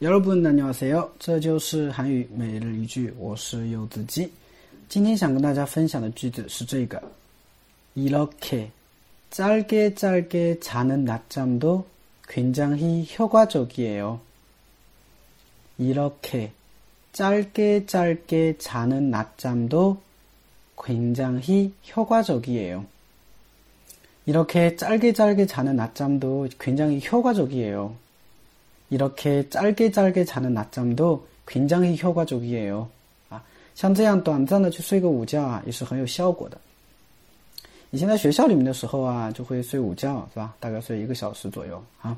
여러분 안녕하세요，这就是韩语每日一句，我是柚子鸡。今天想跟大家分享的句子是这个：이렇게짧게짧게자는낮잠도굉장히효과적이에요이렇게짧게짧게자는낮잠도굉장히효과적이에요이렇게짧게짧게자는낮잠도굉장히효과적이에요 이렇게짧게짧게자는낮잠도굉장히효과적이에요啊，像这样短暂的去睡个午觉啊，也是很有效果的。以前在学校里面的时候啊，就会睡午觉，是吧？大概睡一个小时左右啊。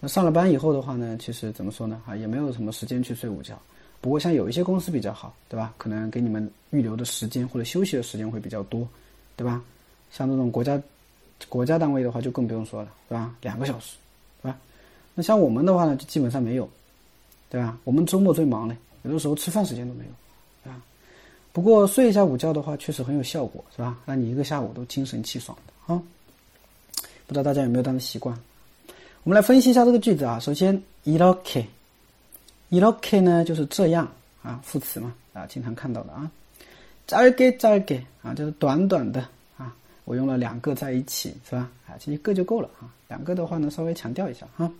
那上了班以后的话呢，其实怎么说呢？啊，也没有什么时间去睡午觉。不过像有一些公司比较好，对吧？可能给你们预留的时间或者休息的时间会比较多，对吧？像这种国家国家单位的话，就更不用说了，是吧？两个小时。 那像我们的话呢，就基本上没有，对吧？我们周末最忙嘞，有的时候吃饭时间都没有，对吧？不过睡一下午觉的话，确实很有效果，是吧？让你一个下午都精神气爽的啊！不知道大家有没有这样的习惯？我们来分析一下这个句子啊。首先이렇 게， 이렇게呢就是这样啊，副词嘛啊，经常看到的啊。짧게짧게啊，就是短短的啊，我用了两个在一起，是吧？啊，其实一个就够了啊，两个的话呢，稍微强调一下哈。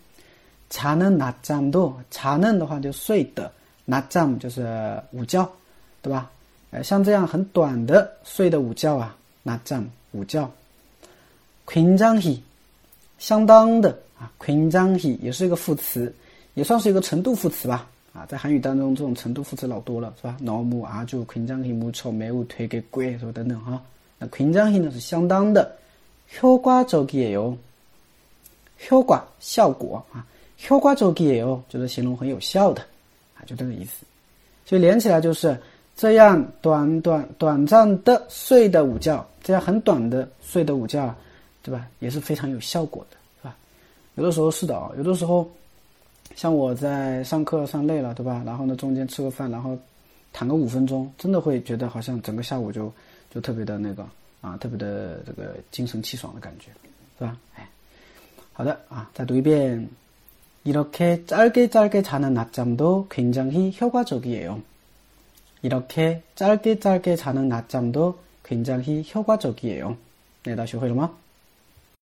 자는낮잠도자는的话就睡的，낮잠就是午觉，对吧？呃，像这样很短的睡的午觉啊，낮잠午觉。굉장 히， 相当的啊，굉장히也是一个副词，也算是一个程度副词吧。啊，在韩语当中这种程度副词老多了，是吧？너무아주굉장히무척매우되게꽤什么等等哈。那굉장히呢是相当的，효과적이에 요， 효과效果啊。 효과적이에 요， 就是形容很有效的，啊，就这个意思。所以连起来就是这样短短短暂的睡的午觉，这样很短的睡的午觉，对吧？也是非常有效果的，是吧？有的时候是的啊，有的时候像我在上课上累了，对吧？然后呢，中间吃个饭，然后躺个五分钟，真的会觉得好像整个下午就就特别的那个啊，特别的这个精神气爽的感觉，是吧？哎，好的啊，再读一遍。 이렇게 짧게 짧게 자는 낮잠도 굉장히 효과적이에요. 이렇게 짧게 짧게 자는 낮잠도 굉장히 효과적이에요. 네, 다시 회로마.